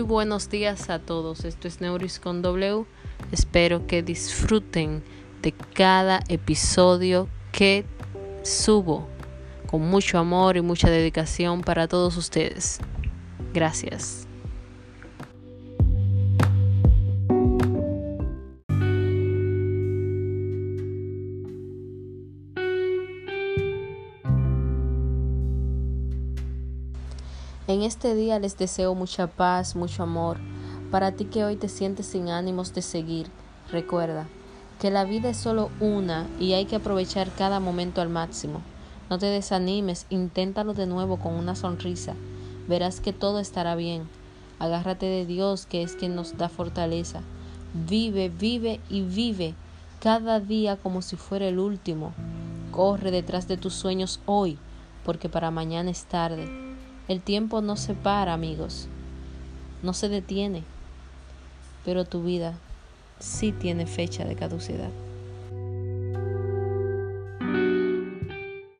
buenos días a todos. Esto es Neuris con W. Espero que disfruten de cada episodio que subo con mucho amor y mucha dedicación para todos ustedes. Gracias. En este día les deseo mucha paz, mucho amor. Para ti que hoy te sientes sin ánimos de seguir, recuerda que la vida es solo una y hay que aprovechar cada momento al máximo. No te desanimes, inténtalo de nuevo con una sonrisa. Verás que todo estará bien. Agárrate de Dios, que es quien nos da fortaleza. Vive, vive y vive cada día como si fuera el último. Corre detrás de tus sueños hoy, porque para mañana es tarde. El tiempo no se para, amigos, no se detiene, pero tu vida sí tiene fecha de caducidad.